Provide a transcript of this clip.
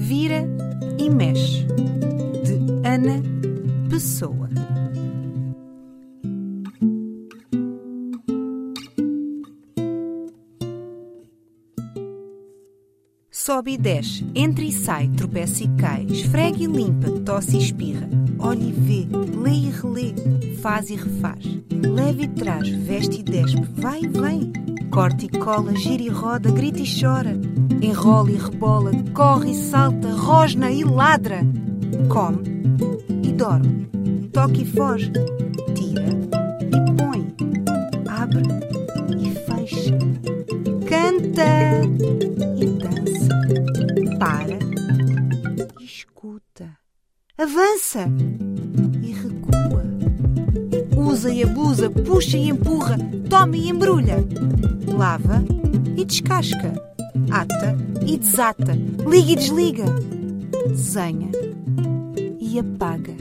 Vira e mexe, de Ana Pessoa. Sobe e desce, entra e sai, tropeça e cai, esfrega e limpa, tosse e espirra, olha e vê, lê e relê, faz e refaz, leva e traz, veste e despe, vai e vem, corta e cola, gira e roda, grita e chora, enrola e rebola, corre e salta, rosna e ladra, come e dorme, toca e foge, tira e põe, abre e fecha, canta e dança, para e escuta, avança e recua, usa e abusa, puxa e empurra, toma e embrulha, lava e descasca, ata e desata, liga e desliga, desenha e apaga.